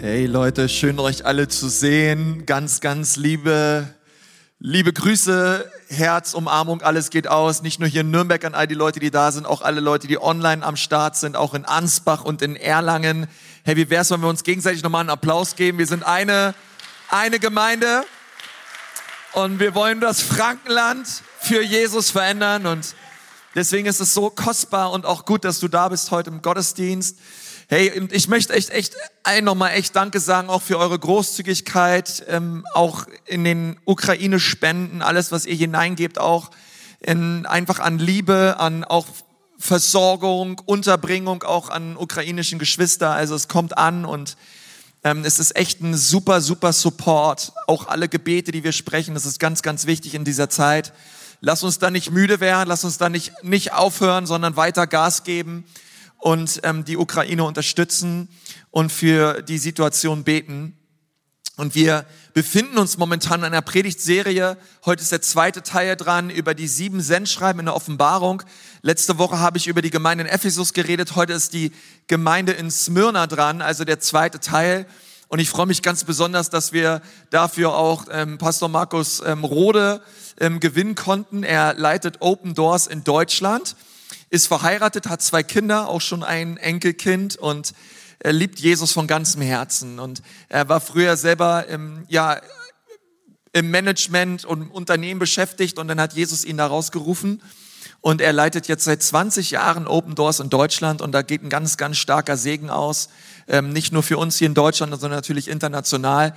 Hey Leute, schön euch alle zu sehen. Ganz, ganz liebe, liebe Grüße, Herz, Umarmung, alles geht aus. Nicht nur hier in Nürnberg an all die Leute, die da sind, auch alle Leute, die online am Start sind, auch in Ansbach und in Erlangen. Hey, wie wär's, wenn wir uns gegenseitig nochmal einen Applaus geben? Wir sind eine, eine Gemeinde und wir wollen das Frankenland für Jesus verändern und deswegen ist es so kostbar und auch gut, dass du da bist heute im Gottesdienst. Hey, ich möchte echt, echt allen nochmal echt Danke sagen, auch für eure Großzügigkeit, ähm, auch in den Ukraine-Spenden, alles, was ihr hineingebt, auch in, einfach an Liebe, an auch Versorgung, Unterbringung auch an ukrainischen Geschwister. Also es kommt an und ähm, es ist echt ein super, super Support. Auch alle Gebete, die wir sprechen, das ist ganz, ganz wichtig in dieser Zeit. Lass uns da nicht müde werden, lass uns da nicht, nicht aufhören, sondern weiter Gas geben und ähm, die Ukraine unterstützen und für die Situation beten. Und wir befinden uns momentan in einer Predigtserie. Heute ist der zweite Teil dran über die sieben Sendschreiben in der Offenbarung. Letzte Woche habe ich über die Gemeinde in Ephesus geredet. Heute ist die Gemeinde in Smyrna dran, also der zweite Teil. Und ich freue mich ganz besonders, dass wir dafür auch ähm, Pastor Markus ähm, Rode ähm, gewinnen konnten. Er leitet Open Doors in Deutschland ist verheiratet, hat zwei Kinder, auch schon ein Enkelkind und er liebt Jesus von ganzem Herzen. Und er war früher selber im, ja, im Management und Unternehmen beschäftigt und dann hat Jesus ihn da rausgerufen. Und er leitet jetzt seit 20 Jahren Open Doors in Deutschland und da geht ein ganz, ganz starker Segen aus. Ähm, nicht nur für uns hier in Deutschland, sondern natürlich international.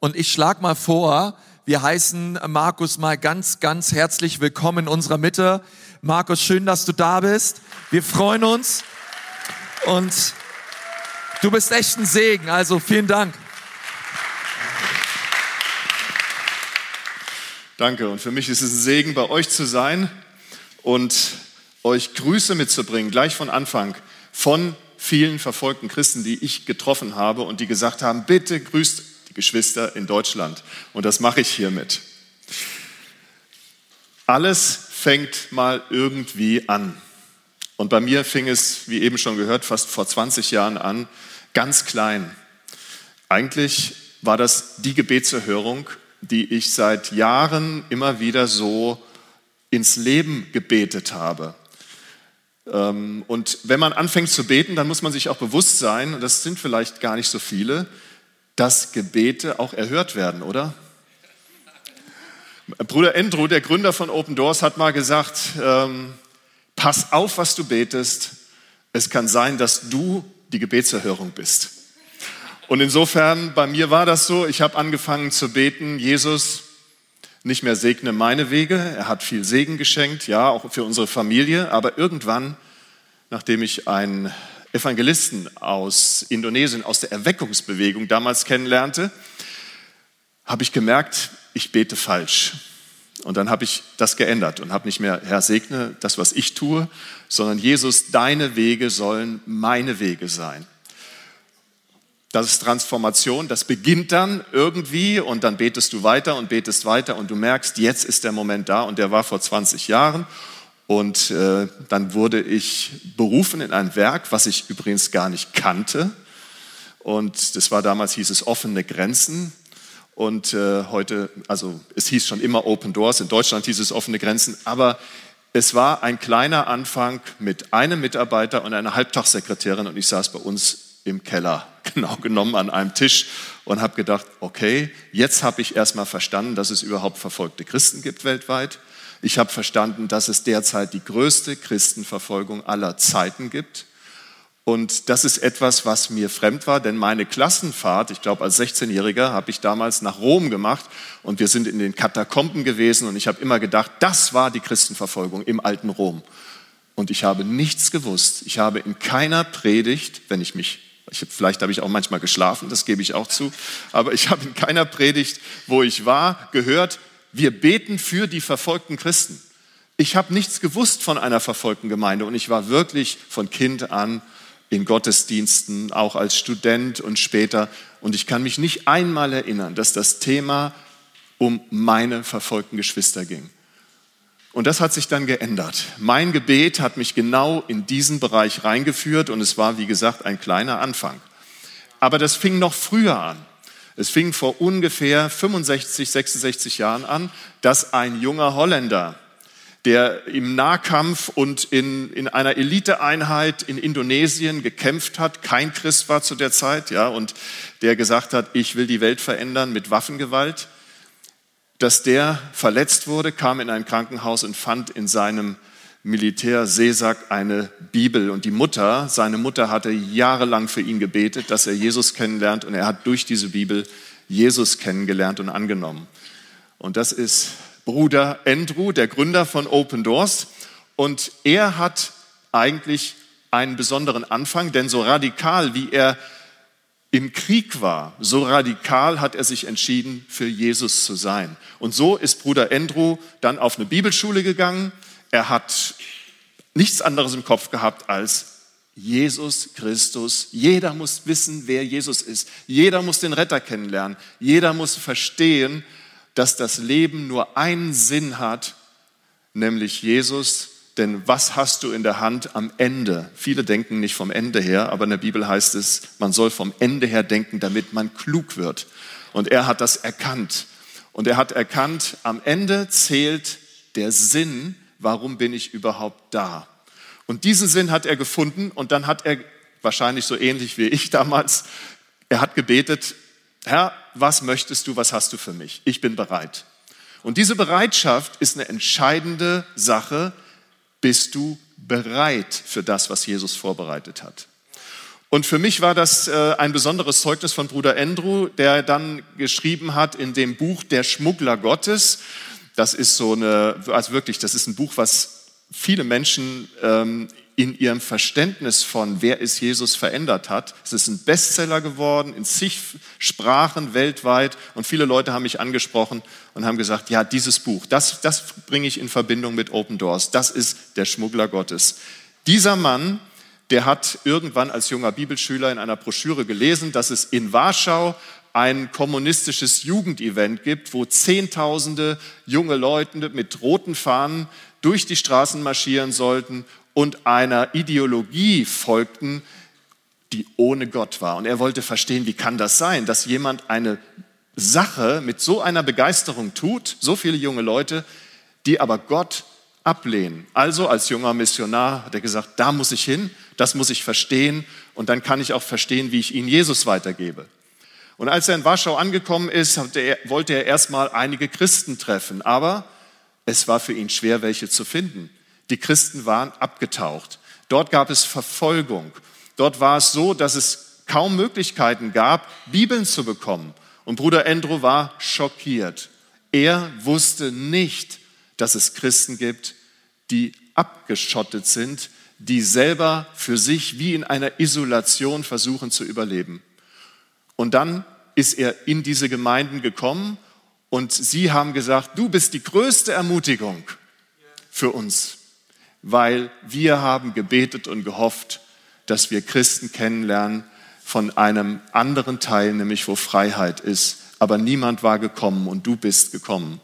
Und ich schlag mal vor, wir heißen Markus mal ganz, ganz herzlich willkommen in unserer Mitte. Markus, schön, dass du da bist. Wir freuen uns und du bist echt ein Segen. Also vielen Dank. Danke. Und für mich ist es ein Segen, bei euch zu sein und euch Grüße mitzubringen, gleich von Anfang, von vielen verfolgten Christen, die ich getroffen habe und die gesagt haben, bitte grüßt Geschwister in Deutschland. Und das mache ich hiermit. Alles fängt mal irgendwie an. Und bei mir fing es, wie eben schon gehört, fast vor 20 Jahren an, ganz klein. Eigentlich war das die Gebetserhörung, die ich seit Jahren immer wieder so ins Leben gebetet habe. Ähm, und wenn man anfängt zu beten, dann muss man sich auch bewusst sein, und das sind vielleicht gar nicht so viele, dass Gebete auch erhört werden, oder? Bruder Andrew, der Gründer von Open Doors, hat mal gesagt, ähm, pass auf, was du betest. Es kann sein, dass du die Gebetserhörung bist. Und insofern, bei mir war das so, ich habe angefangen zu beten, Jesus, nicht mehr segne meine Wege. Er hat viel Segen geschenkt, ja, auch für unsere Familie. Aber irgendwann, nachdem ich ein Evangelisten aus Indonesien, aus der Erweckungsbewegung damals kennenlernte, habe ich gemerkt, ich bete falsch. Und dann habe ich das geändert und habe nicht mehr, Herr, segne das, was ich tue, sondern Jesus, deine Wege sollen meine Wege sein. Das ist Transformation, das beginnt dann irgendwie und dann betest du weiter und betest weiter und du merkst, jetzt ist der Moment da und der war vor 20 Jahren und äh, dann wurde ich berufen in ein Werk, was ich übrigens gar nicht kannte. Und das war damals, hieß es offene Grenzen. Und äh, heute, also es hieß schon immer Open Doors, in Deutschland hieß es offene Grenzen, aber es war ein kleiner Anfang mit einem Mitarbeiter und einer Halbtagssekretärin und ich saß bei uns im Keller, genau genommen an einem Tisch und habe gedacht, okay, jetzt habe ich erstmal verstanden, dass es überhaupt verfolgte Christen gibt weltweit. Ich habe verstanden, dass es derzeit die größte Christenverfolgung aller Zeiten gibt. Und das ist etwas, was mir fremd war, denn meine Klassenfahrt, ich glaube als 16-Jähriger, habe ich damals nach Rom gemacht und wir sind in den Katakomben gewesen und ich habe immer gedacht, das war die Christenverfolgung im alten Rom. Und ich habe nichts gewusst. Ich habe in keiner Predigt, wenn ich mich, ich, vielleicht habe ich auch manchmal geschlafen, das gebe ich auch zu, aber ich habe in keiner Predigt, wo ich war, gehört, wir beten für die verfolgten Christen. Ich habe nichts gewusst von einer verfolgten Gemeinde und ich war wirklich von Kind an in Gottesdiensten, auch als Student und später. Und ich kann mich nicht einmal erinnern, dass das Thema um meine verfolgten Geschwister ging. Und das hat sich dann geändert. Mein Gebet hat mich genau in diesen Bereich reingeführt und es war, wie gesagt, ein kleiner Anfang. aber das fing noch früher an. Es fing vor ungefähr 65, 66 Jahren an, dass ein junger Holländer, der im Nahkampf und in, in einer Eliteeinheit in Indonesien gekämpft hat, kein Christ war zu der Zeit, ja, und der gesagt hat, ich will die Welt verändern mit Waffengewalt, dass der verletzt wurde, kam in ein Krankenhaus und fand in seinem Militärseesack eine Bibel. Und die Mutter, seine Mutter hatte jahrelang für ihn gebetet, dass er Jesus kennenlernt. Und er hat durch diese Bibel Jesus kennengelernt und angenommen. Und das ist Bruder Andrew, der Gründer von Open Doors. Und er hat eigentlich einen besonderen Anfang, denn so radikal wie er im Krieg war, so radikal hat er sich entschieden, für Jesus zu sein. Und so ist Bruder Andrew dann auf eine Bibelschule gegangen. Er hat nichts anderes im Kopf gehabt als Jesus Christus. Jeder muss wissen, wer Jesus ist. Jeder muss den Retter kennenlernen. Jeder muss verstehen, dass das Leben nur einen Sinn hat, nämlich Jesus denn was hast du in der Hand am Ende? Viele denken nicht vom Ende her, aber in der Bibel heißt es, man soll vom Ende her denken, damit man klug wird. Und er hat das erkannt. Und er hat erkannt, am Ende zählt der Sinn, warum bin ich überhaupt da? Und diesen Sinn hat er gefunden und dann hat er, wahrscheinlich so ähnlich wie ich damals, er hat gebetet, Herr, was möchtest du, was hast du für mich? Ich bin bereit. Und diese Bereitschaft ist eine entscheidende Sache, bist du bereit für das, was Jesus vorbereitet hat? Und für mich war das äh, ein besonderes Zeugnis von Bruder Andrew, der dann geschrieben hat in dem Buch Der Schmuggler Gottes. Das ist so eine, also wirklich, das ist ein Buch, was viele Menschen ähm, in ihrem Verständnis von, wer ist Jesus, verändert hat. Es ist ein Bestseller geworden in zig Sprachen weltweit und viele Leute haben mich angesprochen und haben gesagt, ja, dieses Buch, das, das bringe ich in Verbindung mit Open Doors. Das ist der Schmuggler Gottes. Dieser Mann, der hat irgendwann als junger Bibelschüler in einer Broschüre gelesen, dass es in Warschau ein kommunistisches Jugendevent gibt, wo Zehntausende junge Leute mit roten Fahnen durch die Straßen marschieren sollten und einer Ideologie folgten, die ohne Gott war. Und er wollte verstehen, wie kann das sein, dass jemand eine Sache mit so einer Begeisterung tut, so viele junge Leute, die aber Gott ablehnen. Also als junger Missionar hat er gesagt, da muss ich hin, das muss ich verstehen und dann kann ich auch verstehen, wie ich ihnen Jesus weitergebe. Und als er in Warschau angekommen ist, wollte er erstmal einige Christen treffen, aber es war für ihn schwer, welche zu finden. Die Christen waren abgetaucht. Dort gab es Verfolgung. Dort war es so, dass es kaum Möglichkeiten gab, Bibeln zu bekommen. Und Bruder Andrew war schockiert. Er wusste nicht, dass es Christen gibt, die abgeschottet sind, die selber für sich wie in einer Isolation versuchen zu überleben. Und dann ist er in diese Gemeinden gekommen und sie haben gesagt, du bist die größte Ermutigung für uns weil wir haben gebetet und gehofft, dass wir Christen kennenlernen von einem anderen Teil, nämlich wo Freiheit ist. Aber niemand war gekommen und du bist gekommen.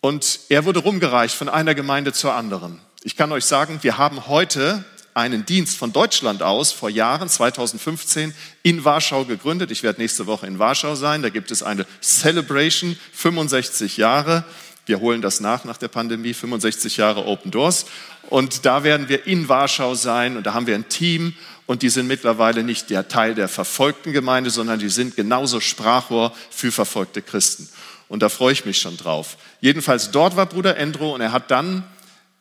Und er wurde rumgereicht von einer Gemeinde zur anderen. Ich kann euch sagen, wir haben heute einen Dienst von Deutschland aus vor Jahren, 2015, in Warschau gegründet. Ich werde nächste Woche in Warschau sein. Da gibt es eine Celebration, 65 Jahre. Wir holen das nach nach der Pandemie, 65 Jahre Open Doors. Und da werden wir in Warschau sein und da haben wir ein Team und die sind mittlerweile nicht der Teil der verfolgten Gemeinde, sondern die sind genauso Sprachrohr für verfolgte Christen. Und da freue ich mich schon drauf. Jedenfalls dort war Bruder Endro und er hat dann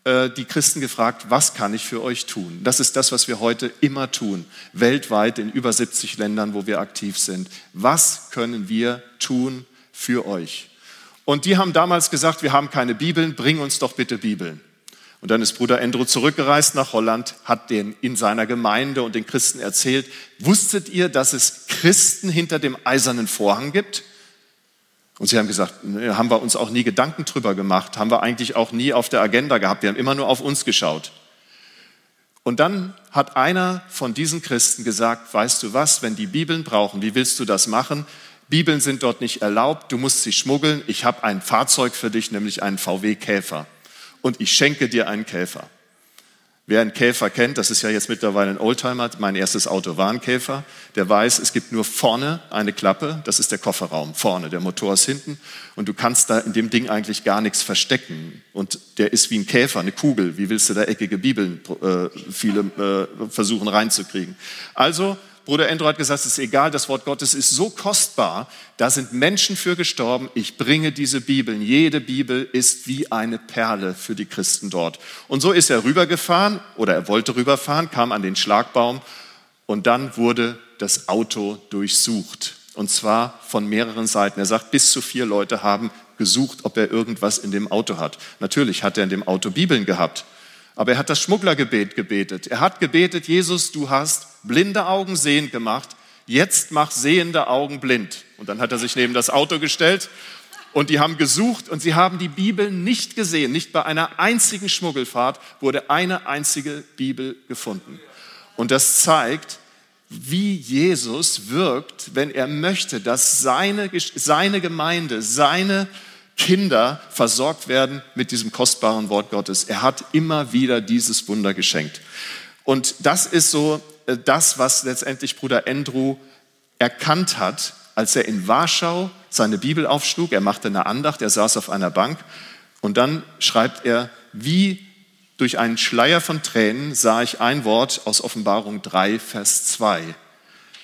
äh, die Christen gefragt, was kann ich für euch tun? Das ist das, was wir heute immer tun, weltweit in über 70 Ländern, wo wir aktiv sind. Was können wir tun für euch? Und die haben damals gesagt, wir haben keine Bibeln, bring uns doch bitte Bibeln. Und dann ist Bruder Andrew zurückgereist nach Holland, hat den in seiner Gemeinde und den Christen erzählt, wusstet ihr, dass es Christen hinter dem eisernen Vorhang gibt? Und sie haben gesagt, haben wir uns auch nie Gedanken drüber gemacht, haben wir eigentlich auch nie auf der Agenda gehabt, wir haben immer nur auf uns geschaut. Und dann hat einer von diesen Christen gesagt, weißt du was, wenn die Bibeln brauchen, wie willst du das machen? Bibeln sind dort nicht erlaubt, du musst sie schmuggeln. Ich habe ein Fahrzeug für dich, nämlich einen VW Käfer. Und ich schenke dir einen Käfer. Wer einen Käfer kennt, das ist ja jetzt mittlerweile ein Oldtimer, mein erstes Auto war ein Käfer, der weiß, es gibt nur vorne eine Klappe, das ist der Kofferraum, vorne, der Motor ist hinten und du kannst da in dem Ding eigentlich gar nichts verstecken und der ist wie ein Käfer, eine Kugel, wie willst du da eckige Bibeln äh, viele äh, versuchen reinzukriegen. Also Bruder Endro hat gesagt, es ist egal, das Wort Gottes ist so kostbar, da sind Menschen für gestorben, ich bringe diese Bibeln. Jede Bibel ist wie eine Perle für die Christen dort. Und so ist er rübergefahren oder er wollte rüberfahren, kam an den Schlagbaum und dann wurde das Auto durchsucht. Und zwar von mehreren Seiten. Er sagt, bis zu vier Leute haben gesucht, ob er irgendwas in dem Auto hat. Natürlich hat er in dem Auto Bibeln gehabt. Aber er hat das Schmugglergebet gebetet. Er hat gebetet, Jesus, du hast blinde Augen sehend gemacht, jetzt mach sehende Augen blind. Und dann hat er sich neben das Auto gestellt und die haben gesucht und sie haben die Bibel nicht gesehen. Nicht bei einer einzigen Schmuggelfahrt wurde eine einzige Bibel gefunden. Und das zeigt, wie Jesus wirkt, wenn er möchte, dass seine, seine Gemeinde, seine Kinder versorgt werden mit diesem kostbaren Wort Gottes. Er hat immer wieder dieses Wunder geschenkt. Und das ist so äh, das, was letztendlich Bruder Andrew erkannt hat, als er in Warschau seine Bibel aufschlug. Er machte eine Andacht, er saß auf einer Bank und dann schreibt er, wie durch einen Schleier von Tränen sah ich ein Wort aus Offenbarung 3, Vers 2.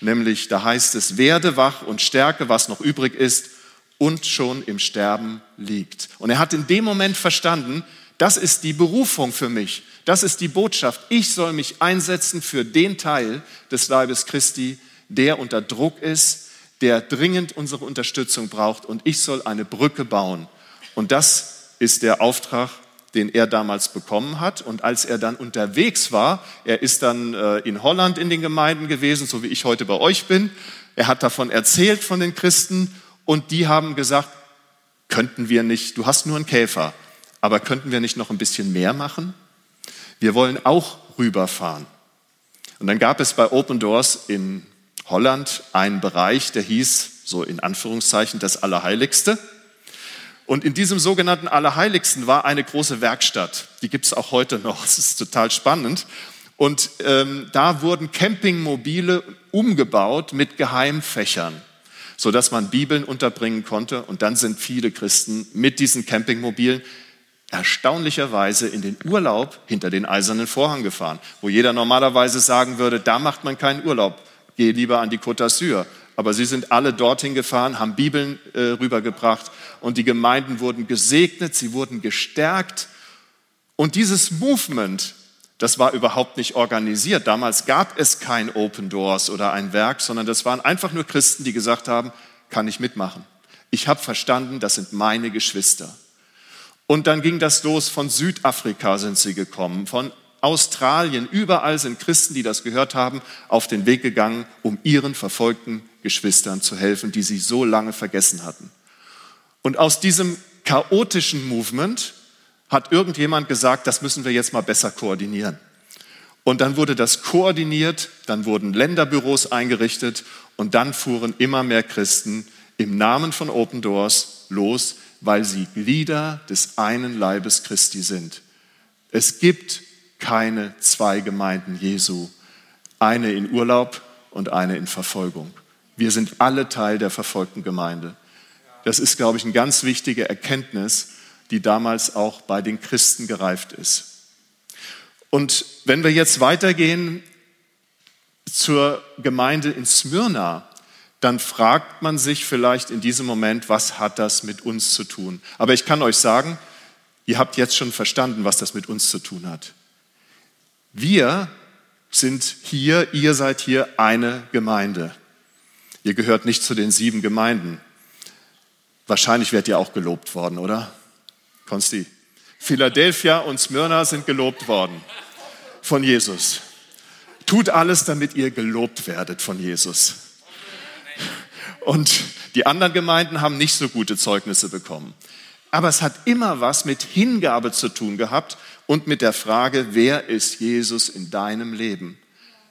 Nämlich, da heißt es, werde wach und stärke, was noch übrig ist und schon im Sterben liegt. Und er hat in dem Moment verstanden, das ist die Berufung für mich. Das ist die Botschaft. Ich soll mich einsetzen für den Teil des Leibes Christi, der unter Druck ist, der dringend unsere Unterstützung braucht und ich soll eine Brücke bauen. Und das ist der Auftrag, den er damals bekommen hat. Und als er dann unterwegs war, er ist dann äh, in Holland in den Gemeinden gewesen, so wie ich heute bei euch bin. Er hat davon erzählt von den Christen und die haben gesagt, könnten wir nicht, du hast nur einen Käfer, aber könnten wir nicht noch ein bisschen mehr machen? Wir wollen auch rüberfahren. Und dann gab es bei Open Doors in Holland einen Bereich, der hieß, so in Anführungszeichen, das Allerheiligste. Und in diesem sogenannten Allerheiligsten war eine große Werkstatt. Die gibt es auch heute noch. Es ist total spannend. Und ähm, da wurden Campingmobile umgebaut mit Geheimfächern, sodass man Bibeln unterbringen konnte. Und dann sind viele Christen mit diesen Campingmobilen erstaunlicherweise in den Urlaub hinter den eisernen Vorhang gefahren, wo jeder normalerweise sagen würde, da macht man keinen Urlaub, geh lieber an die Côte d'Azur. Aber sie sind alle dorthin gefahren, haben Bibeln äh, rübergebracht und die Gemeinden wurden gesegnet, sie wurden gestärkt. Und dieses Movement, das war überhaupt nicht organisiert. Damals gab es kein Open Doors oder ein Werk, sondern das waren einfach nur Christen, die gesagt haben, kann ich mitmachen. Ich habe verstanden, das sind meine Geschwister. Und dann ging das los, von Südafrika sind sie gekommen, von Australien, überall sind Christen, die das gehört haben, auf den Weg gegangen, um ihren verfolgten Geschwistern zu helfen, die sie so lange vergessen hatten. Und aus diesem chaotischen Movement hat irgendjemand gesagt, das müssen wir jetzt mal besser koordinieren. Und dann wurde das koordiniert, dann wurden Länderbüros eingerichtet und dann fuhren immer mehr Christen im Namen von Open Doors los weil sie Glieder des einen Leibes Christi sind. Es gibt keine zwei Gemeinden Jesu, eine in Urlaub und eine in Verfolgung. Wir sind alle Teil der verfolgten Gemeinde. Das ist, glaube ich, eine ganz wichtige Erkenntnis, die damals auch bei den Christen gereift ist. Und wenn wir jetzt weitergehen zur Gemeinde in Smyrna, dann fragt man sich vielleicht in diesem Moment, was hat das mit uns zu tun? Aber ich kann euch sagen, ihr habt jetzt schon verstanden, was das mit uns zu tun hat. Wir sind hier, ihr seid hier eine Gemeinde. Ihr gehört nicht zu den sieben Gemeinden. Wahrscheinlich werdet ihr auch gelobt worden, oder? Konsti. Philadelphia und Smyrna sind gelobt worden von Jesus. Tut alles, damit ihr gelobt werdet von Jesus. Und die anderen Gemeinden haben nicht so gute Zeugnisse bekommen. Aber es hat immer was mit Hingabe zu tun gehabt und mit der Frage, wer ist Jesus in deinem Leben?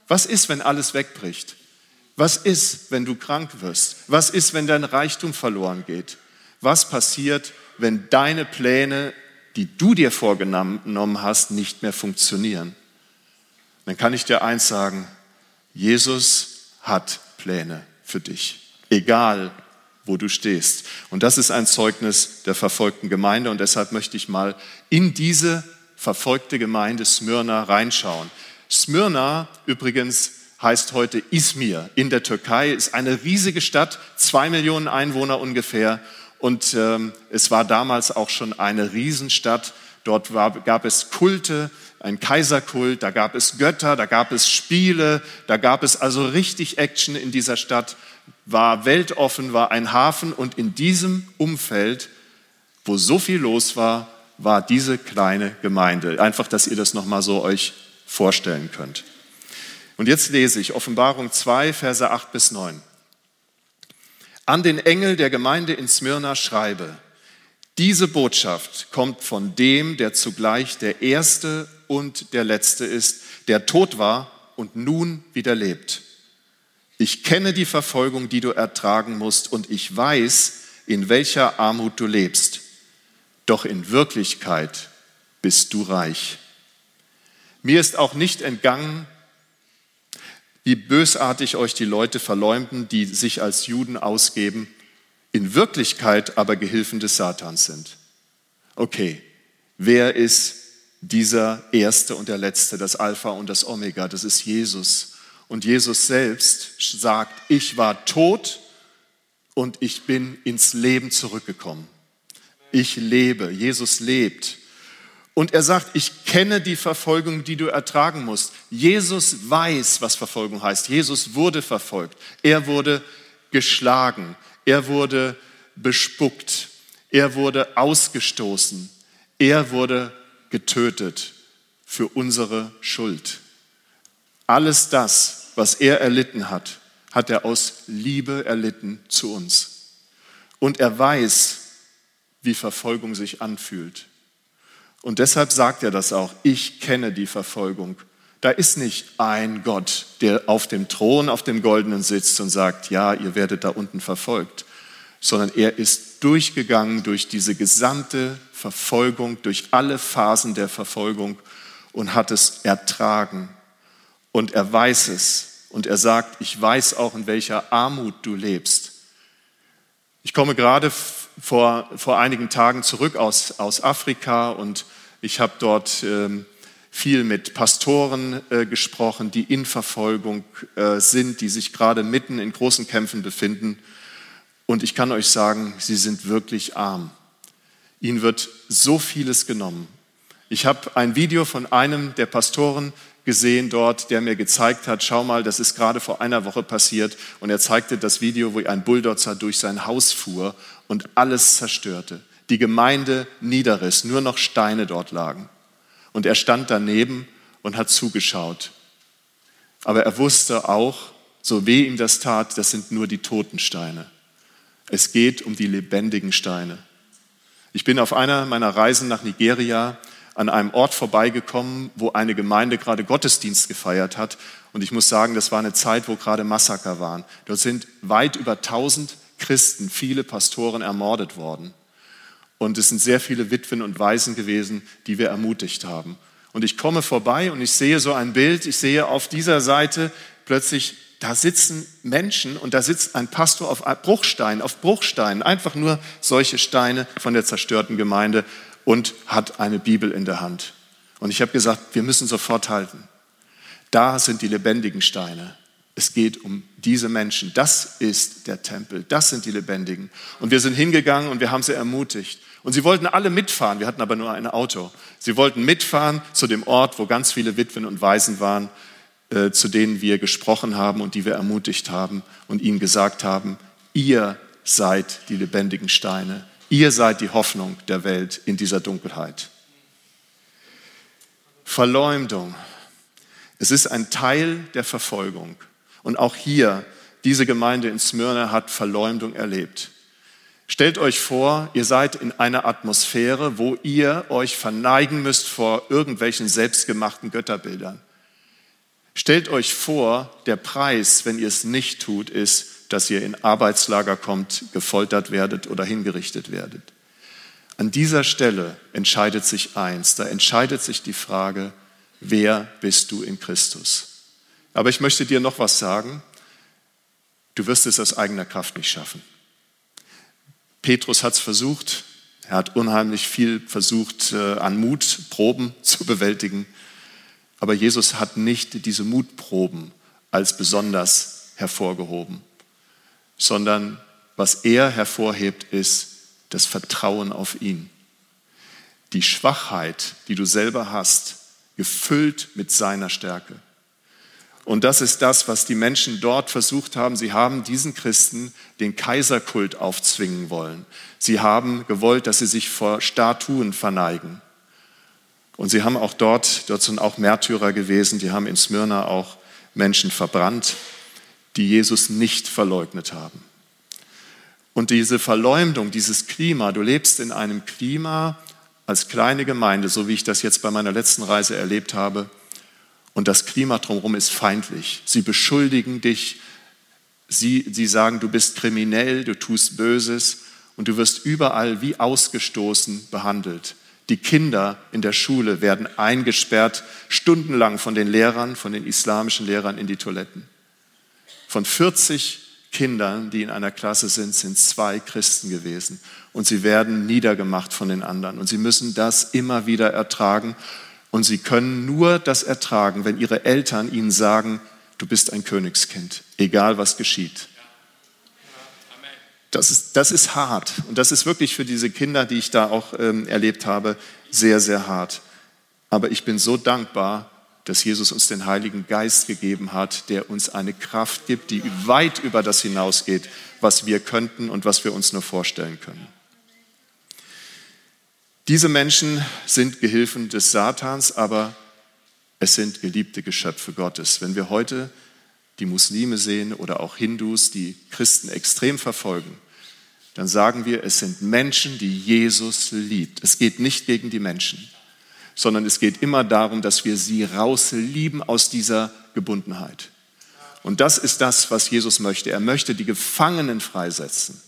Was ist, wenn alles wegbricht? Was ist, wenn du krank wirst? Was ist, wenn dein Reichtum verloren geht? Was passiert, wenn deine Pläne, die du dir vorgenommen hast, nicht mehr funktionieren? dann kann ich dir eins sagen, Jesus hat Pläne für dich, egal wo du stehst. Und das ist ein Zeugnis der verfolgten Gemeinde und deshalb möchte ich mal in diese verfolgte Gemeinde Smyrna reinschauen. Smyrna übrigens heißt heute Izmir in der Türkei, ist eine riesige Stadt, zwei Millionen Einwohner ungefähr und ähm, es war damals auch schon eine Riesenstadt. Dort war, gab es Kulte, ein Kaiserkult, da gab es Götter, da gab es Spiele, da gab es also richtig Action in dieser Stadt, war weltoffen, war ein Hafen und in diesem Umfeld, wo so viel los war, war diese kleine Gemeinde. Einfach, dass ihr das nochmal so euch vorstellen könnt. Und jetzt lese ich Offenbarung 2, Verse 8 bis 9. An den Engel der Gemeinde in Smyrna schreibe, diese Botschaft kommt von dem, der zugleich der Erste und der Letzte ist, der tot war und nun wieder lebt. Ich kenne die Verfolgung, die du ertragen musst, und ich weiß, in welcher Armut du lebst. Doch in Wirklichkeit bist du reich. Mir ist auch nicht entgangen, wie bösartig euch die Leute verleumden, die sich als Juden ausgeben, in Wirklichkeit aber Gehilfen des Satans sind. Okay, wer ist dieser Erste und der Letzte, das Alpha und das Omega? Das ist Jesus. Und Jesus selbst sagt, ich war tot und ich bin ins Leben zurückgekommen. Ich lebe, Jesus lebt. Und er sagt, ich kenne die Verfolgung, die du ertragen musst. Jesus weiß, was Verfolgung heißt. Jesus wurde verfolgt. Er wurde geschlagen. Er wurde bespuckt. Er wurde ausgestoßen. Er wurde getötet für unsere Schuld. Alles das, was er erlitten hat, hat er aus Liebe erlitten zu uns. Und er weiß, wie Verfolgung sich anfühlt. Und deshalb sagt er das auch, ich kenne die Verfolgung. Da ist nicht ein Gott, der auf dem Thron, auf dem Goldenen sitzt und sagt, ja, ihr werdet da unten verfolgt, sondern er ist durchgegangen durch diese gesamte Verfolgung, durch alle Phasen der Verfolgung und hat es ertragen. Und er weiß es. Und er sagt, ich weiß auch, in welcher Armut du lebst. Ich komme gerade vor, vor einigen Tagen zurück aus, aus Afrika und ich habe dort ähm, viel mit Pastoren äh, gesprochen, die in Verfolgung äh, sind, die sich gerade mitten in großen Kämpfen befinden. Und ich kann euch sagen, sie sind wirklich arm. Ihnen wird so vieles genommen. Ich habe ein Video von einem der Pastoren gesehen dort, der mir gezeigt hat, schau mal, das ist gerade vor einer Woche passiert. Und er zeigte das Video, wo ein Bulldozer durch sein Haus fuhr und alles zerstörte. Die Gemeinde niederriss, nur noch Steine dort lagen. Und er stand daneben und hat zugeschaut. Aber er wusste auch, so weh ihm das tat, das sind nur die toten Steine. Es geht um die lebendigen Steine. Ich bin auf einer meiner Reisen nach Nigeria an einem Ort vorbeigekommen, wo eine Gemeinde gerade Gottesdienst gefeiert hat. Und ich muss sagen, das war eine Zeit, wo gerade Massaker waren. Dort sind weit über 1000 Christen, viele Pastoren ermordet worden. Und es sind sehr viele Witwen und Waisen gewesen, die wir ermutigt haben. Und ich komme vorbei und ich sehe so ein Bild. Ich sehe auf dieser Seite plötzlich, da sitzen Menschen und da sitzt ein Pastor auf Bruchsteinen, auf Bruchsteinen, einfach nur solche Steine von der zerstörten Gemeinde und hat eine Bibel in der Hand. Und ich habe gesagt, wir müssen sofort halten. Da sind die lebendigen Steine. Es geht um diese Menschen. Das ist der Tempel. Das sind die Lebendigen. Und wir sind hingegangen und wir haben sie ermutigt. Und sie wollten alle mitfahren. Wir hatten aber nur ein Auto. Sie wollten mitfahren zu dem Ort, wo ganz viele Witwen und Waisen waren, äh, zu denen wir gesprochen haben und die wir ermutigt haben und ihnen gesagt haben, ihr seid die lebendigen Steine. Ihr seid die Hoffnung der Welt in dieser Dunkelheit. Verleumdung. Es ist ein Teil der Verfolgung. Und auch hier, diese Gemeinde in Smyrna hat Verleumdung erlebt. Stellt euch vor, ihr seid in einer Atmosphäre, wo ihr euch verneigen müsst vor irgendwelchen selbstgemachten Götterbildern. Stellt euch vor, der Preis, wenn ihr es nicht tut, ist, dass ihr in Arbeitslager kommt, gefoltert werdet oder hingerichtet werdet. An dieser Stelle entscheidet sich eins, da entscheidet sich die Frage, wer bist du in Christus. Aber ich möchte dir noch was sagen. Du wirst es aus eigener Kraft nicht schaffen. Petrus hat es versucht. Er hat unheimlich viel versucht, äh, an Mutproben zu bewältigen. Aber Jesus hat nicht diese Mutproben als besonders hervorgehoben, sondern was er hervorhebt, ist das Vertrauen auf ihn. Die Schwachheit, die du selber hast, gefüllt mit seiner Stärke. Und das ist das, was die Menschen dort versucht haben. Sie haben diesen Christen den Kaiserkult aufzwingen wollen. Sie haben gewollt, dass sie sich vor Statuen verneigen. Und sie haben auch dort, dort sind auch Märtyrer gewesen, die haben in Smyrna auch Menschen verbrannt, die Jesus nicht verleugnet haben. Und diese Verleumdung, dieses Klima, du lebst in einem Klima als kleine Gemeinde, so wie ich das jetzt bei meiner letzten Reise erlebt habe, und das Klima drumherum ist feindlich. Sie beschuldigen dich, sie, sie sagen, du bist kriminell, du tust Böses und du wirst überall wie ausgestoßen behandelt. Die Kinder in der Schule werden eingesperrt, stundenlang von den Lehrern, von den islamischen Lehrern in die Toiletten. Von 40 Kindern, die in einer Klasse sind, sind zwei Christen gewesen. Und sie werden niedergemacht von den anderen. Und sie müssen das immer wieder ertragen. Und sie können nur das ertragen, wenn ihre Eltern ihnen sagen, du bist ein Königskind, egal was geschieht. Das ist, das ist hart. Und das ist wirklich für diese Kinder, die ich da auch ähm, erlebt habe, sehr, sehr hart. Aber ich bin so dankbar, dass Jesus uns den Heiligen Geist gegeben hat, der uns eine Kraft gibt, die weit über das hinausgeht, was wir könnten und was wir uns nur vorstellen können. Diese Menschen sind Gehilfen des Satans, aber es sind geliebte Geschöpfe Gottes. Wenn wir heute die Muslime sehen oder auch Hindus, die Christen extrem verfolgen, dann sagen wir, es sind Menschen, die Jesus liebt. Es geht nicht gegen die Menschen, sondern es geht immer darum, dass wir sie rauslieben aus dieser Gebundenheit. Und das ist das, was Jesus möchte. Er möchte die Gefangenen freisetzen.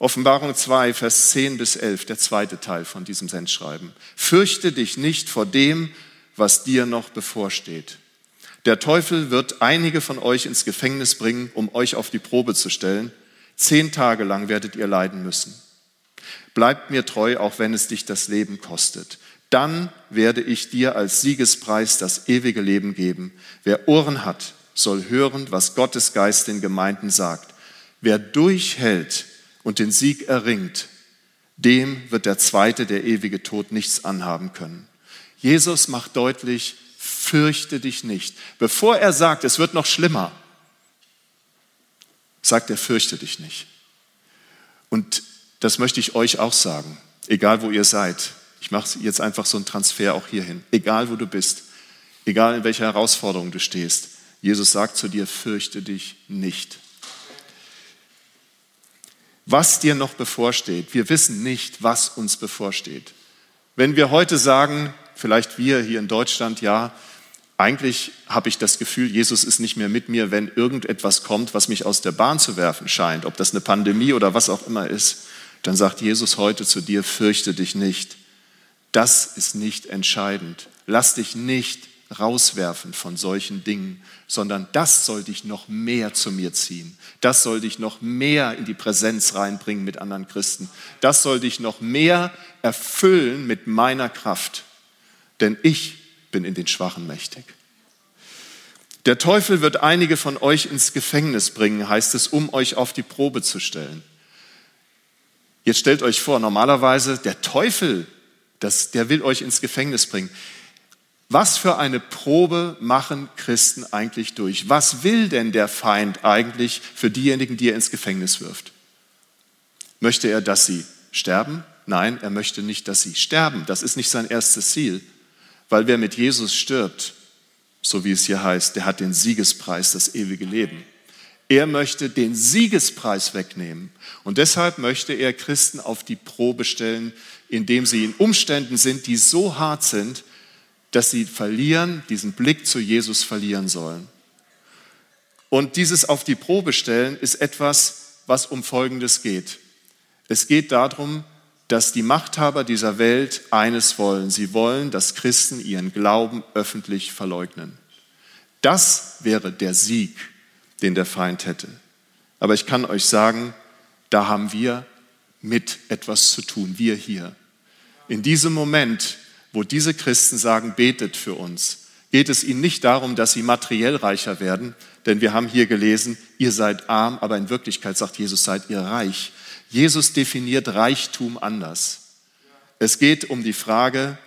Offenbarung 2, Vers 10 bis 11, der zweite Teil von diesem Sendschreiben. Fürchte dich nicht vor dem, was dir noch bevorsteht. Der Teufel wird einige von euch ins Gefängnis bringen, um euch auf die Probe zu stellen. Zehn Tage lang werdet ihr leiden müssen. Bleibt mir treu, auch wenn es dich das Leben kostet. Dann werde ich dir als Siegespreis das ewige Leben geben. Wer Ohren hat, soll hören, was Gottes Geist den Gemeinden sagt. Wer durchhält, und den Sieg erringt, dem wird der zweite, der ewige Tod, nichts anhaben können. Jesus macht deutlich, fürchte dich nicht. Bevor er sagt, es wird noch schlimmer, sagt er, fürchte dich nicht. Und das möchte ich euch auch sagen, egal wo ihr seid. Ich mache jetzt einfach so einen Transfer auch hierhin. Egal wo du bist, egal in welcher Herausforderung du stehst. Jesus sagt zu dir, fürchte dich nicht was dir noch bevorsteht. Wir wissen nicht, was uns bevorsteht. Wenn wir heute sagen, vielleicht wir hier in Deutschland, ja, eigentlich habe ich das Gefühl, Jesus ist nicht mehr mit mir, wenn irgendetwas kommt, was mich aus der Bahn zu werfen scheint, ob das eine Pandemie oder was auch immer ist, dann sagt Jesus heute zu dir, fürchte dich nicht. Das ist nicht entscheidend. Lass dich nicht rauswerfen von solchen Dingen, sondern das soll dich noch mehr zu mir ziehen. Das soll dich noch mehr in die Präsenz reinbringen mit anderen Christen. Das soll dich noch mehr erfüllen mit meiner Kraft. Denn ich bin in den Schwachen mächtig. Der Teufel wird einige von euch ins Gefängnis bringen, heißt es, um euch auf die Probe zu stellen. Jetzt stellt euch vor, normalerweise der Teufel, das, der will euch ins Gefängnis bringen. Was für eine Probe machen Christen eigentlich durch? Was will denn der Feind eigentlich für diejenigen, die er ins Gefängnis wirft? Möchte er, dass sie sterben? Nein, er möchte nicht, dass sie sterben. Das ist nicht sein erstes Ziel, weil wer mit Jesus stirbt, so wie es hier heißt, der hat den Siegespreis, das ewige Leben. Er möchte den Siegespreis wegnehmen. Und deshalb möchte er Christen auf die Probe stellen, indem sie in Umständen sind, die so hart sind, dass sie verlieren, diesen Blick zu Jesus verlieren sollen. Und dieses auf die Probe stellen ist etwas, was um Folgendes geht. Es geht darum, dass die Machthaber dieser Welt eines wollen. Sie wollen, dass Christen ihren Glauben öffentlich verleugnen. Das wäre der Sieg, den der Feind hätte. Aber ich kann euch sagen, da haben wir mit etwas zu tun, wir hier. In diesem Moment, wo diese Christen sagen, betet für uns, geht es ihnen nicht darum, dass sie materiell reicher werden, denn wir haben hier gelesen, ihr seid arm, aber in Wirklichkeit sagt Jesus, seid ihr reich. Jesus definiert Reichtum anders. Es geht um die Frage,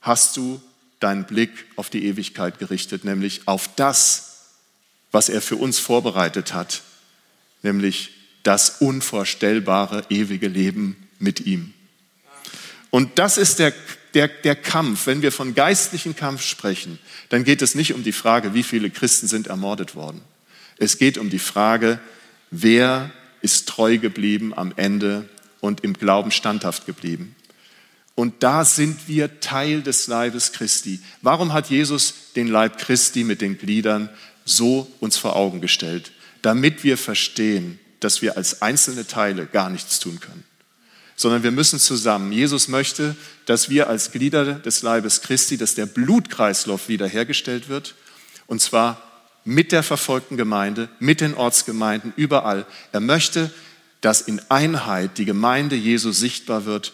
hast du deinen Blick auf die Ewigkeit gerichtet, nämlich auf das, was er für uns vorbereitet hat, nämlich das unvorstellbare ewige Leben mit ihm. Und das ist der, der, der Kampf. Wenn wir von geistlichen Kampf sprechen, dann geht es nicht um die Frage, wie viele Christen sind ermordet worden. Es geht um die Frage, wer ist treu geblieben am Ende und im Glauben standhaft geblieben. Und da sind wir Teil des Leibes Christi. Warum hat Jesus den Leib Christi mit den Gliedern so uns vor Augen gestellt? Damit wir verstehen, dass wir als einzelne Teile gar nichts tun können, sondern wir müssen zusammen. Jesus möchte, dass wir als Glieder des Leibes Christi, dass der Blutkreislauf wiederhergestellt wird, und zwar mit der verfolgten Gemeinde, mit den Ortsgemeinden, überall. Er möchte, dass in Einheit die Gemeinde Jesu sichtbar wird,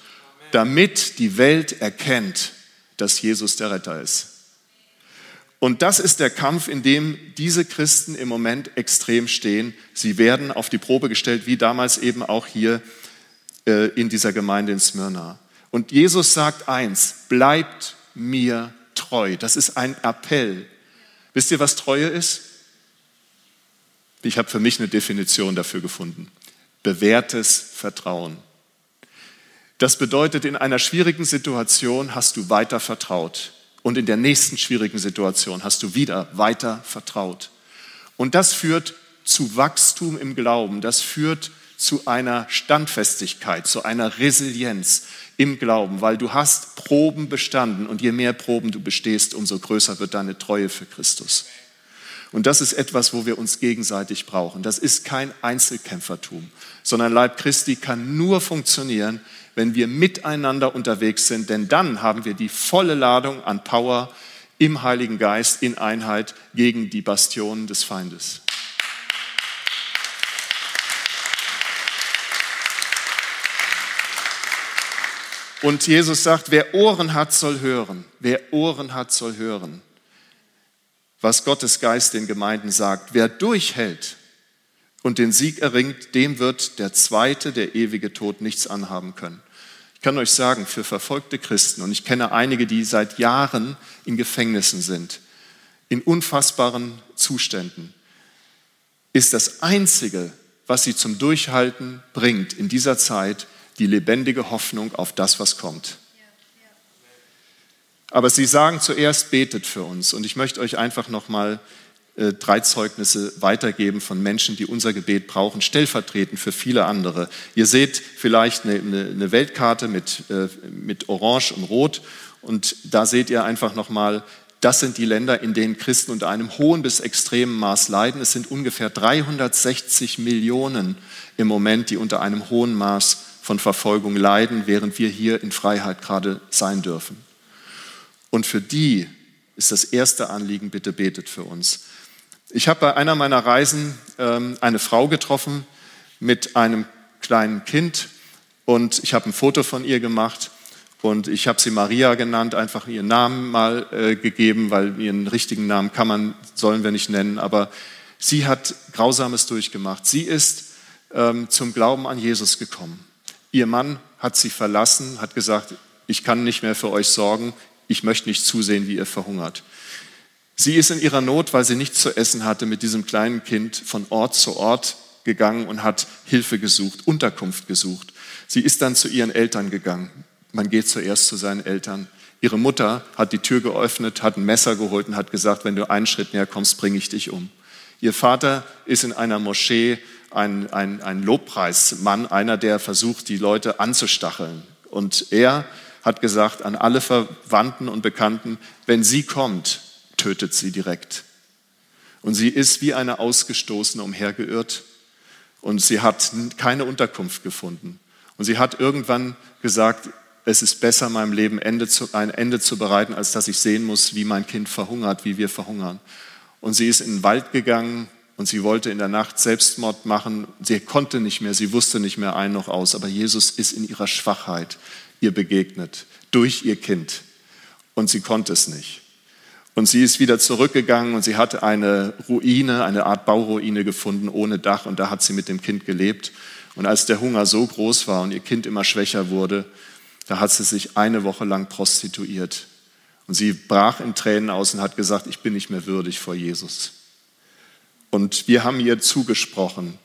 damit die Welt erkennt, dass Jesus der Retter ist. Und das ist der Kampf, in dem diese Christen im Moment extrem stehen. Sie werden auf die Probe gestellt, wie damals eben auch hier äh, in dieser Gemeinde in Smyrna. Und Jesus sagt eins, bleibt mir treu. Das ist ein Appell. Wisst ihr, was Treue ist? Ich habe für mich eine Definition dafür gefunden. Bewährtes Vertrauen. Das bedeutet, in einer schwierigen Situation hast du weiter vertraut und in der nächsten schwierigen Situation hast du wieder weiter vertraut. Und das führt zu Wachstum im Glauben, das führt zu einer Standfestigkeit, zu einer Resilienz im Glauben, weil du hast Proben bestanden und je mehr Proben du bestehst, umso größer wird deine Treue für Christus. Und das ist etwas, wo wir uns gegenseitig brauchen. Das ist kein Einzelkämpfertum, sondern Leib Christi kann nur funktionieren, wenn wir miteinander unterwegs sind, denn dann haben wir die volle Ladung an Power im Heiligen Geist in Einheit gegen die Bastionen des Feindes. Und Jesus sagt, wer Ohren hat, soll hören. Wer Ohren hat, soll hören, was Gottes Geist den Gemeinden sagt. Wer durchhält, und den Sieg erringt, dem wird der zweite, der ewige Tod, nichts anhaben können. Ich kann euch sagen, für verfolgte Christen, und ich kenne einige, die seit Jahren in Gefängnissen sind, in unfassbaren Zuständen, ist das Einzige, was sie zum Durchhalten bringt in dieser Zeit, die lebendige Hoffnung auf das, was kommt. Aber sie sagen zuerst, betet für uns. Und ich möchte euch einfach nochmal äh, drei Zeugnisse weitergeben von Menschen, die unser Gebet brauchen, stellvertretend für viele andere. Ihr seht vielleicht eine, eine Weltkarte mit, äh, mit Orange und Rot und da seht ihr einfach nochmal, das sind die Länder, in denen Christen unter einem hohen bis extremen Maß leiden. Es sind ungefähr 360 Millionen im Moment, die unter einem hohen Maß von Verfolgung leiden, während wir hier in Freiheit gerade sein dürfen. Und für die ist das erste Anliegen, bitte betet für uns. Ich habe bei einer meiner Reisen ähm, eine Frau getroffen mit einem kleinen Kind und ich habe ein Foto von ihr gemacht und ich habe sie Maria genannt, einfach ihren Namen mal äh, gegeben, weil ihren richtigen Namen kann man, sollen wir nicht nennen, aber sie hat Grausames durchgemacht. Sie ist ähm, zum Glauben an Jesus gekommen. Ihr Mann hat sie verlassen, hat gesagt, ich kann nicht mehr für euch sorgen, ich möchte nicht zusehen, wie ihr verhungert. Sie ist in ihrer Not, weil sie nichts zu essen hatte, mit diesem kleinen Kind von Ort zu Ort gegangen und hat Hilfe gesucht, Unterkunft gesucht. Sie ist dann zu ihren Eltern gegangen. Man geht zuerst zu seinen Eltern. Ihre Mutter hat die Tür geöffnet, hat ein Messer geholt und hat gesagt, wenn du einen Schritt näher kommst, bringe ich dich um. Ihr Vater ist in einer Moschee ein, ein, ein Lobpreismann, einer, der versucht, die Leute anzustacheln. Und er hat gesagt an alle Verwandten und Bekannten, wenn sie kommt, tötet sie direkt. Und sie ist wie eine Ausgestoßene umhergeirrt und sie hat keine Unterkunft gefunden. Und sie hat irgendwann gesagt, es ist besser, meinem Leben Ende zu, ein Ende zu bereiten, als dass ich sehen muss, wie mein Kind verhungert, wie wir verhungern. Und sie ist in den Wald gegangen und sie wollte in der Nacht Selbstmord machen. Sie konnte nicht mehr, sie wusste nicht mehr ein noch aus. Aber Jesus ist in ihrer Schwachheit ihr begegnet, durch ihr Kind. Und sie konnte es nicht. Und sie ist wieder zurückgegangen und sie hatte eine Ruine, eine Art Bauruine gefunden ohne Dach und da hat sie mit dem Kind gelebt. Und als der Hunger so groß war und ihr Kind immer schwächer wurde, da hat sie sich eine Woche lang prostituiert. Und sie brach in Tränen aus und hat gesagt, ich bin nicht mehr würdig vor Jesus. Und wir haben ihr zugesprochen,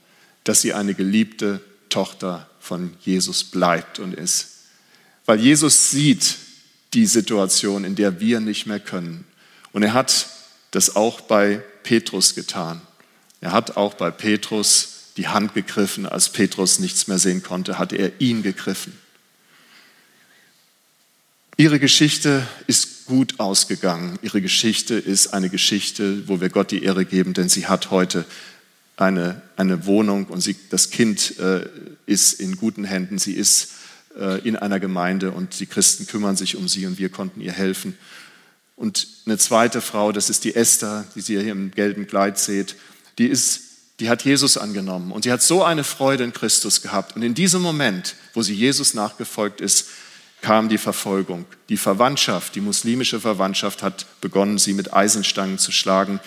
dass sie eine geliebte Tochter von Jesus bleibt und ist. Weil Jesus sieht die Situation, in der wir nicht mehr können. Und er hat das auch bei Petrus getan. Er hat auch bei Petrus die Hand gegriffen, als Petrus nichts mehr sehen konnte, hat er ihn gegriffen. Ihre Geschichte ist gut ausgegangen. Ihre Geschichte ist eine Geschichte, wo wir Gott die Ehre geben, denn sie hat heute eine, eine Wohnung und sie, das Kind äh, ist in guten Händen. Sie ist äh, in einer Gemeinde und die Christen kümmern sich um sie und wir konnten ihr helfen. Und eine zweite Frau, das ist die Esther, die Sie hier im gelben Kleid seht, die, ist, die hat Jesus angenommen und sie hat so eine Freude in Christus gehabt. Und in diesem Moment, wo sie Jesus nachgefolgt ist, kam die Verfolgung. Die Verwandtschaft, die muslimische Verwandtschaft hat begonnen, sie mit Eisenstangen zu schlagen.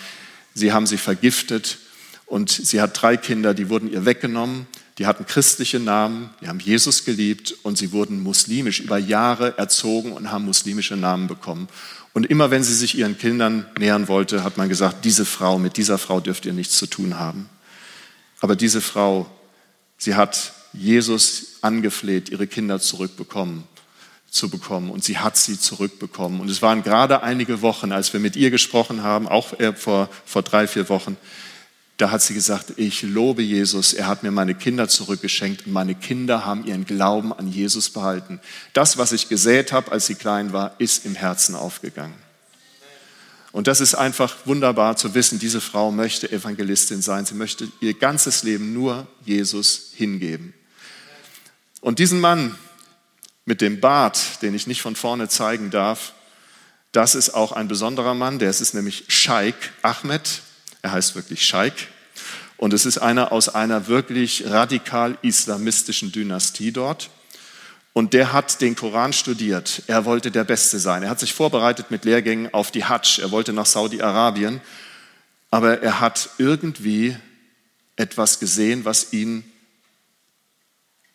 Sie haben sie vergiftet und sie hat drei Kinder, die wurden ihr weggenommen. Die hatten christliche Namen, die haben Jesus geliebt und sie wurden muslimisch über Jahre erzogen und haben muslimische Namen bekommen. Und immer wenn sie sich ihren Kindern nähern wollte, hat man gesagt, diese Frau, mit dieser Frau dürft ihr nichts zu tun haben. Aber diese Frau, sie hat Jesus angefleht, ihre Kinder zurückbekommen zu bekommen. Und sie hat sie zurückbekommen. Und es waren gerade einige Wochen, als wir mit ihr gesprochen haben, auch vor, vor drei, vier Wochen, da hat sie gesagt, ich lobe Jesus, er hat mir meine Kinder zurückgeschenkt und meine Kinder haben ihren Glauben an Jesus behalten. Das, was ich gesät habe, als sie klein war, ist im Herzen aufgegangen. Und das ist einfach wunderbar zu wissen, diese Frau möchte Evangelistin sein. Sie möchte ihr ganzes Leben nur Jesus hingeben. Und diesen Mann, mit dem Bart, den ich nicht von vorne zeigen darf, das ist auch ein besonderer Mann, der ist nämlich Scheik Ahmed. Er heißt wirklich Scheik. Und es ist einer aus einer wirklich radikal islamistischen Dynastie dort. Und der hat den Koran studiert. Er wollte der Beste sein. Er hat sich vorbereitet mit Lehrgängen auf die Hajj. Er wollte nach Saudi-Arabien. Aber er hat irgendwie etwas gesehen, was ihn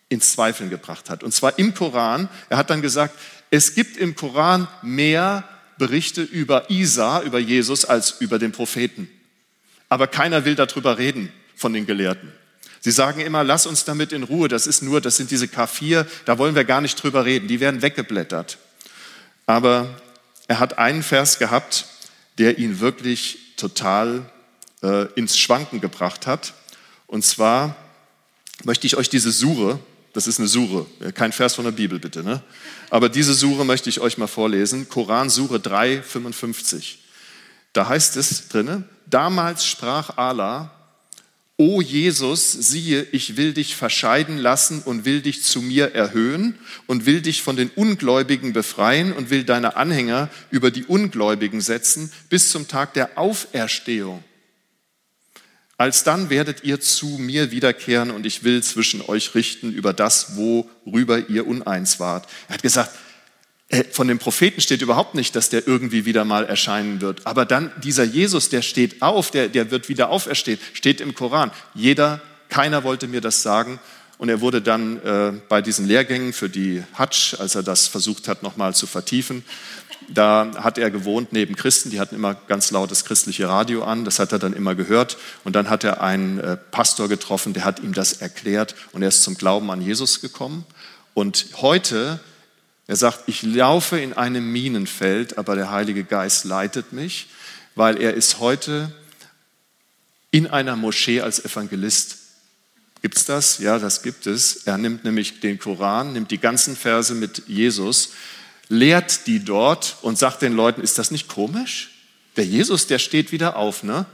ins Zweifeln gebracht hat. Und zwar im Koran. Er hat dann gesagt, es gibt im Koran mehr Berichte über Isa, über Jesus, als über den Propheten. Aber keiner will darüber reden von den Gelehrten. Sie sagen immer, lass uns damit in Ruhe, das ist nur, das sind diese K4, da wollen wir gar nicht drüber reden, die werden weggeblättert. Aber er hat einen Vers gehabt, der ihn wirklich total äh, ins Schwanken gebracht hat. Und zwar möchte ich euch diese Sure das ist eine Sure, kein Vers von der Bibel bitte. Ne? Aber diese Sure möchte ich euch mal vorlesen. Koran Sure 3, 55. Da heißt es drinne, damals sprach Allah, O Jesus, siehe, ich will dich verscheiden lassen und will dich zu mir erhöhen und will dich von den Ungläubigen befreien und will deine Anhänger über die Ungläubigen setzen bis zum Tag der Auferstehung. Alsdann werdet ihr zu mir wiederkehren und ich will zwischen euch richten über das, worüber ihr uneins wart. Er hat gesagt, von dem Propheten steht überhaupt nicht, dass der irgendwie wieder mal erscheinen wird. Aber dann dieser Jesus, der steht auf, der, der wird wieder auferstehen, steht im Koran. Jeder, keiner wollte mir das sagen. Und er wurde dann äh, bei diesen Lehrgängen für die Hatsch, als er das versucht hat, nochmal zu vertiefen, da hat er gewohnt neben Christen, die hatten immer ganz lautes christliche Radio an, das hat er dann immer gehört. Und dann hat er einen äh, Pastor getroffen, der hat ihm das erklärt und er ist zum Glauben an Jesus gekommen. Und heute, er sagt, ich laufe in einem Minenfeld, aber der Heilige Geist leitet mich, weil er ist heute in einer Moschee als Evangelist Gibt es das? Ja, das gibt es. Er nimmt nämlich den Koran, nimmt die ganzen Verse mit Jesus lehrt die dort und sagt den Leuten, ist das nicht komisch? Der Jesus, der steht wieder auf, ne?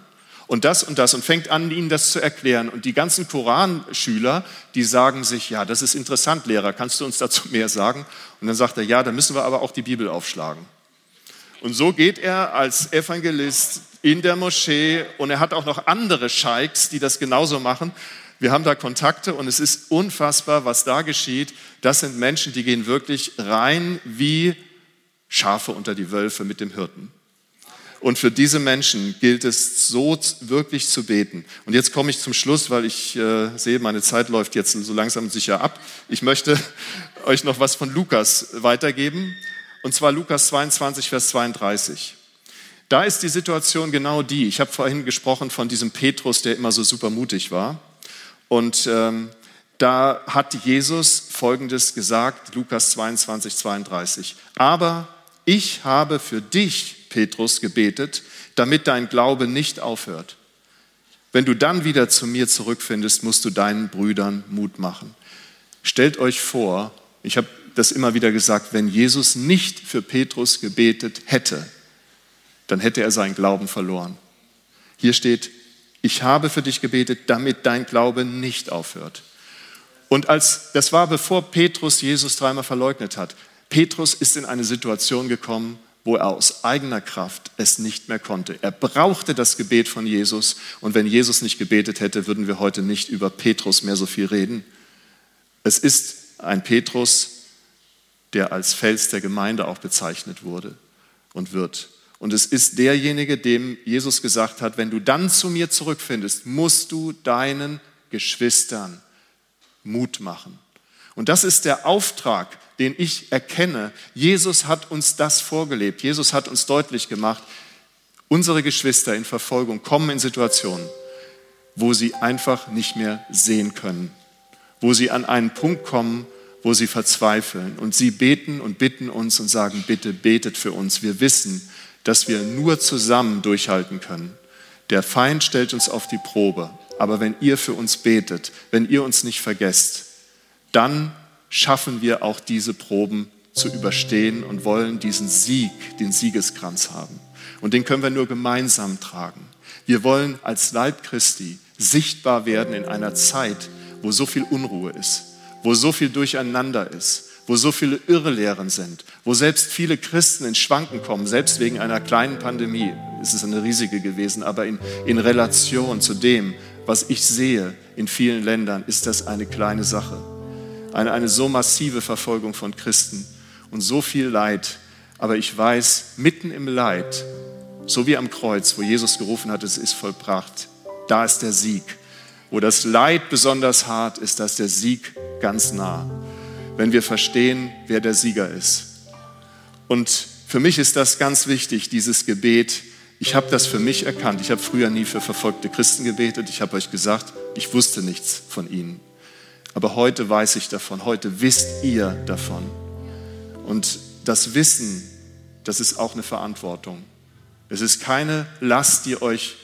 Und das und das und fängt an, ihnen das zu erklären. Und die ganzen Koranschüler, die sagen sich, ja, das ist interessant, Lehrer, kannst du uns dazu mehr sagen? Und dann sagt er, ja, da müssen wir aber auch die Bibel aufschlagen. Und so geht er als Evangelist in der Moschee und er hat auch noch andere Scheiks, die das genauso machen. Wir haben da Kontakte und es ist unfassbar, was da geschieht. Das sind Menschen, die gehen wirklich rein wie Schafe unter die Wölfe mit dem Hirten. Und für diese Menschen gilt es so wirklich zu beten. Und jetzt komme ich zum Schluss, weil ich äh, sehe, meine Zeit läuft jetzt so langsam sicher ab. Ich möchte euch noch was von Lukas weitergeben. Und zwar Lukas 22, Vers 32. Da ist die Situation genau die. Ich habe vorhin gesprochen von diesem Petrus, der immer so super mutig war. Und ähm, da hat Jesus Folgendes gesagt, Lukas 22, 32. Aber ich habe für dich Petrus, gebetet, damit dein Glaube nicht aufhört. Wenn du dann wieder zu mir zurückfindest, musst du deinen Brüdern Mut machen. Stellt euch vor, ich habe das immer wieder gesagt, wenn Jesus nicht für Petrus gebetet hätte, dann hätte er seinen Glauben verloren. Hier steht, ich habe für dich gebetet, damit dein Glaube nicht aufhört. Und als das war bevor Petrus Jesus dreimal verleugnet hat. Petrus ist in eine Situation gekommen, wo er aus eigener Kraft es nicht mehr konnte. Er brauchte das Gebet von Jesus und wenn Jesus nicht gebetet hätte, würden wir heute nicht über Petrus mehr so viel reden. Es ist ein Petrus, der als Fels der Gemeinde auch bezeichnet wurde und wird. Und es ist derjenige, dem Jesus gesagt hat, wenn du dann zu mir zurückfindest, musst du deinen Geschwistern Mut machen. Und das ist der Auftrag, den ich erkenne. Jesus hat uns das vorgelebt. Jesus hat uns deutlich gemacht, unsere Geschwister in Verfolgung kommen in Situationen, wo sie einfach nicht mehr sehen können, wo sie an einen Punkt kommen, wo sie verzweifeln. Und sie beten und bitten uns und sagen, bitte betet für uns. Wir wissen, dass wir nur zusammen durchhalten können. Der Feind stellt uns auf die Probe. Aber wenn ihr für uns betet, wenn ihr uns nicht vergesst, dann schaffen wir auch diese Proben zu überstehen und wollen diesen Sieg, den Siegeskranz haben. Und den können wir nur gemeinsam tragen. Wir wollen als Leib Christi sichtbar werden in einer Zeit, wo so viel Unruhe ist, wo so viel Durcheinander ist, wo so viele Irrlehren sind, wo selbst viele Christen in Schwanken kommen, selbst wegen einer kleinen Pandemie. Es ist eine riesige gewesen, aber in, in Relation zu dem, was ich sehe in vielen Ländern, ist das eine kleine Sache eine, eine so massive Verfolgung von Christen und so viel Leid. Aber ich weiß, mitten im Leid, so wie am Kreuz, wo Jesus gerufen hat, es ist vollbracht, da ist der Sieg. Wo das Leid besonders hart ist, da ist der Sieg ganz nah. Wenn wir verstehen, wer der Sieger ist. Und für mich ist das ganz wichtig, dieses Gebet. Ich habe das für mich erkannt. Ich habe früher nie für verfolgte Christen gebetet. Ich habe euch gesagt, ich wusste nichts von ihnen. Aber heute weiß ich davon, heute wisst ihr davon. Und das Wissen, das ist auch eine Verantwortung. Es ist keine Last, die euch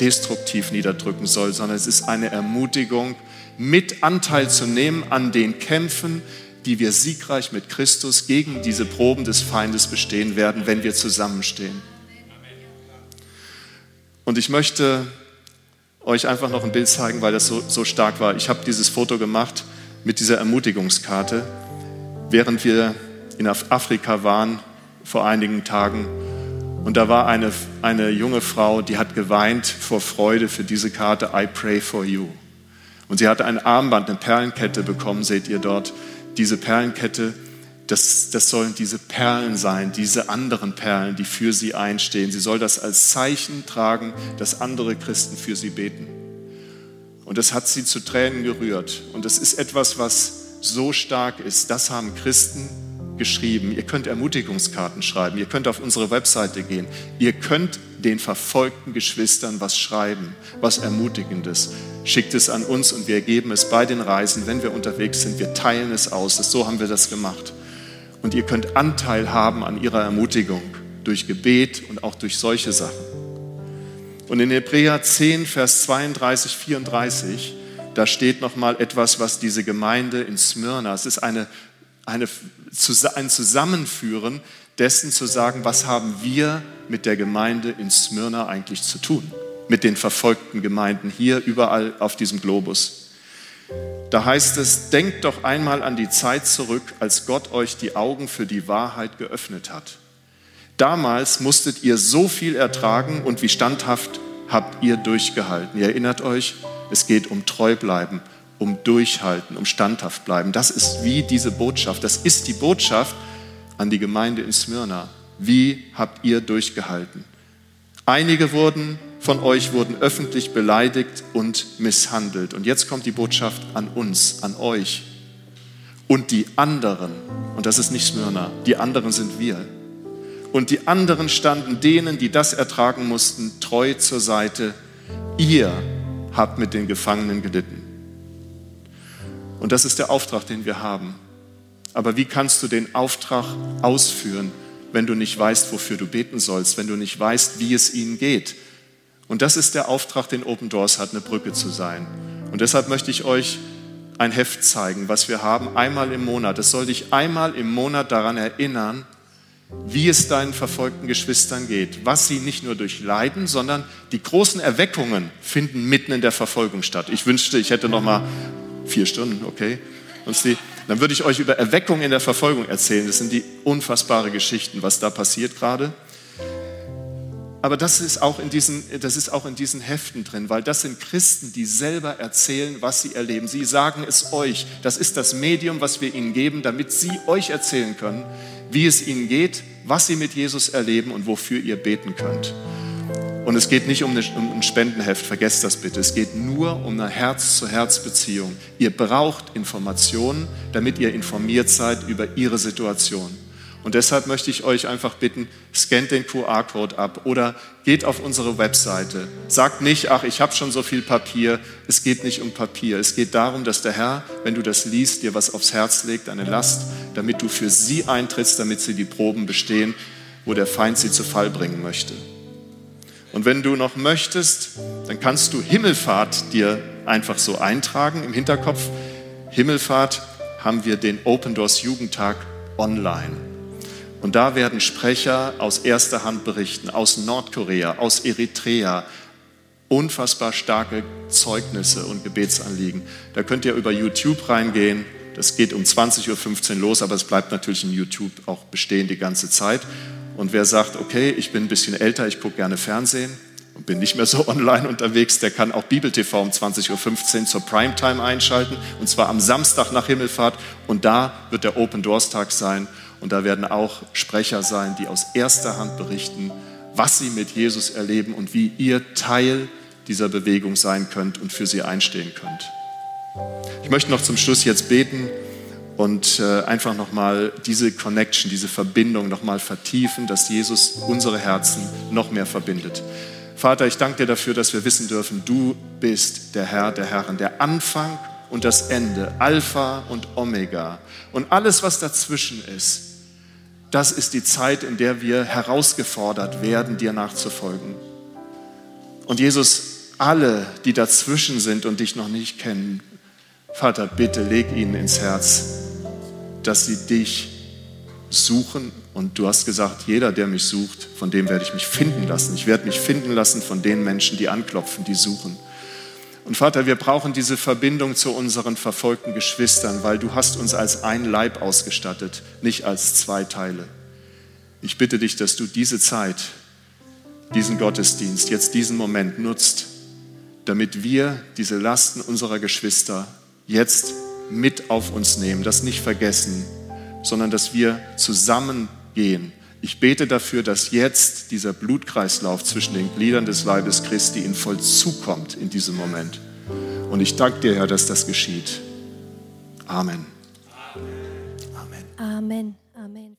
destruktiv niederdrücken soll, sondern es ist eine Ermutigung, mit Anteil zu nehmen an den Kämpfen, die wir siegreich mit Christus gegen diese Proben des Feindes bestehen werden, wenn wir zusammenstehen. Und ich möchte euch einfach noch ein Bild zeigen, weil das so, so stark war. Ich habe dieses Foto gemacht mit dieser Ermutigungskarte, während wir in Afrika waren vor einigen Tagen. Und da war eine, eine junge Frau, die hat geweint vor Freude für diese Karte I Pray for You. Und sie hatte ein Armband, eine Perlenkette bekommen, seht ihr dort. Diese Perlenkette das, das sollen diese Perlen sein, diese anderen Perlen, die für sie einstehen. Sie soll das als Zeichen tragen, dass andere Christen für sie beten. Und das hat sie zu Tränen gerührt. Und das ist etwas, was so stark ist. Das haben Christen geschrieben. Ihr könnt Ermutigungskarten schreiben. Ihr könnt auf unsere Webseite gehen. Ihr könnt den verfolgten Geschwistern was schreiben, was Ermutigendes. Schickt es an uns und wir geben es bei den Reisen, wenn wir unterwegs sind. Wir teilen es aus. So haben wir das gemacht und ihr könnt Anteil haben an ihrer Ermutigung durch Gebet und auch durch solche Sachen. Und in Hebräer 10, Vers 32, 34, da steht nochmal etwas, was diese Gemeinde in Smyrna, es ist eine, eine, ein Zusammenführen dessen zu sagen, was haben wir mit der Gemeinde in Smyrna eigentlich zu tun? mit den verfolgten Gemeinden hier überall auf diesem Globus. Da heißt es, denkt doch einmal an die Zeit zurück, als Gott euch die Augen für die Wahrheit geöffnet hat. Damals musstet ihr so viel ertragen und wie standhaft habt ihr durchgehalten. Ihr erinnert euch, es geht um Treubleiben, um Durchhalten, um standhaft bleiben. Das ist wie diese Botschaft. Das ist die Botschaft an die Gemeinde in Smyrna. Wie habt ihr durchgehalten? Einige wurden von euch wurden öffentlich beleidigt und misshandelt. Und jetzt kommt die Botschaft an uns, an euch. Und die anderen, und das ist nicht Smyrna, die anderen sind wir. Und die anderen standen denen, die das ertragen mussten, treu zur Seite. Ihr habt mit den Gefangenen gelitten. Und das ist der Auftrag, den wir haben. Aber wie kannst du den Auftrag ausführen, wenn du nicht weißt, wofür du beten sollst, wenn du nicht weißt, wie es ihnen geht? Und das ist der Auftrag, den Open Doors hat, eine Brücke zu sein. Und deshalb möchte ich euch ein Heft zeigen, was wir haben, einmal im Monat. Es soll dich einmal im Monat daran erinnern, wie es deinen verfolgten Geschwistern geht, was sie nicht nur durchleiden, sondern die großen Erweckungen finden mitten in der Verfolgung statt. Ich wünschte, ich hätte noch mal vier Stunden, okay? Die, dann würde ich euch über Erweckung in der Verfolgung erzählen. Das sind die unfassbare Geschichten, was da passiert gerade. Aber das ist, auch in diesen, das ist auch in diesen Heften drin, weil das sind Christen, die selber erzählen, was sie erleben. Sie sagen es euch. Das ist das Medium, was wir ihnen geben, damit sie euch erzählen können, wie es ihnen geht, was sie mit Jesus erleben und wofür ihr beten könnt. Und es geht nicht um, ein Spendenheft, vergesst das bitte. Es geht nur um eine Herz-zu-Herz-Beziehung. Ihr braucht Informationen, damit ihr informiert seid über ihre Situation. Und deshalb möchte ich euch einfach bitten, scannt den QR-Code ab oder geht auf unsere Webseite. Sagt nicht, ach, ich habe schon so viel Papier. Es geht nicht um Papier. Es geht darum, dass der Herr, wenn du das liest, dir was aufs Herz legt, eine Last, damit du für sie eintrittst, damit sie die Proben bestehen, wo der Feind sie zu Fall bringen möchte. Und wenn du noch möchtest, dann kannst du Himmelfahrt dir einfach so eintragen im Hinterkopf. Himmelfahrt haben wir den Open Doors Jugendtag online. Und da werden Sprecher aus erster Hand berichten, aus Nordkorea, aus Eritrea, unfassbar starke Zeugnisse und Gebetsanliegen. Da könnt ihr über YouTube reingehen. Das geht um 20.15 Uhr los, aber es bleibt natürlich in YouTube auch bestehen die ganze Zeit. Und wer sagt, okay, ich bin ein bisschen älter, ich gucke gerne Fernsehen und bin nicht mehr so online unterwegs, der kann auch Bibel TV um 20.15 Uhr zur Primetime einschalten. Und zwar am Samstag nach Himmelfahrt. Und da wird der Open Doors Tag sein. Und da werden auch Sprecher sein, die aus erster Hand berichten, was sie mit Jesus erleben und wie ihr Teil dieser Bewegung sein könnt und für sie einstehen könnt. Ich möchte noch zum Schluss jetzt beten und äh, einfach nochmal diese Connection, diese Verbindung nochmal vertiefen, dass Jesus unsere Herzen noch mehr verbindet. Vater, ich danke dir dafür, dass wir wissen dürfen, du bist der Herr der Herren, der Anfang und das Ende, Alpha und Omega. Und alles, was dazwischen ist, das ist die Zeit, in der wir herausgefordert werden, dir nachzufolgen. Und Jesus, alle, die dazwischen sind und dich noch nicht kennen, Vater, bitte leg ihnen ins Herz, dass sie dich suchen. Und du hast gesagt, jeder, der mich sucht, von dem werde ich mich finden lassen. Ich werde mich finden lassen von den Menschen, die anklopfen, die suchen. Und Vater, wir brauchen diese Verbindung zu unseren verfolgten Geschwistern, weil du hast uns als ein Leib ausgestattet, nicht als zwei Teile. Ich bitte dich, dass du diese Zeit, diesen Gottesdienst, jetzt diesen Moment nutzt, damit wir diese Lasten unserer Geschwister jetzt mit auf uns nehmen, das nicht vergessen, sondern dass wir zusammengehen. Ich bete dafür, dass jetzt dieser Blutkreislauf zwischen den Gliedern des Leibes Christi in Vollzug kommt in diesem Moment. Und ich danke dir, Herr, dass das geschieht. Amen. Amen. Amen.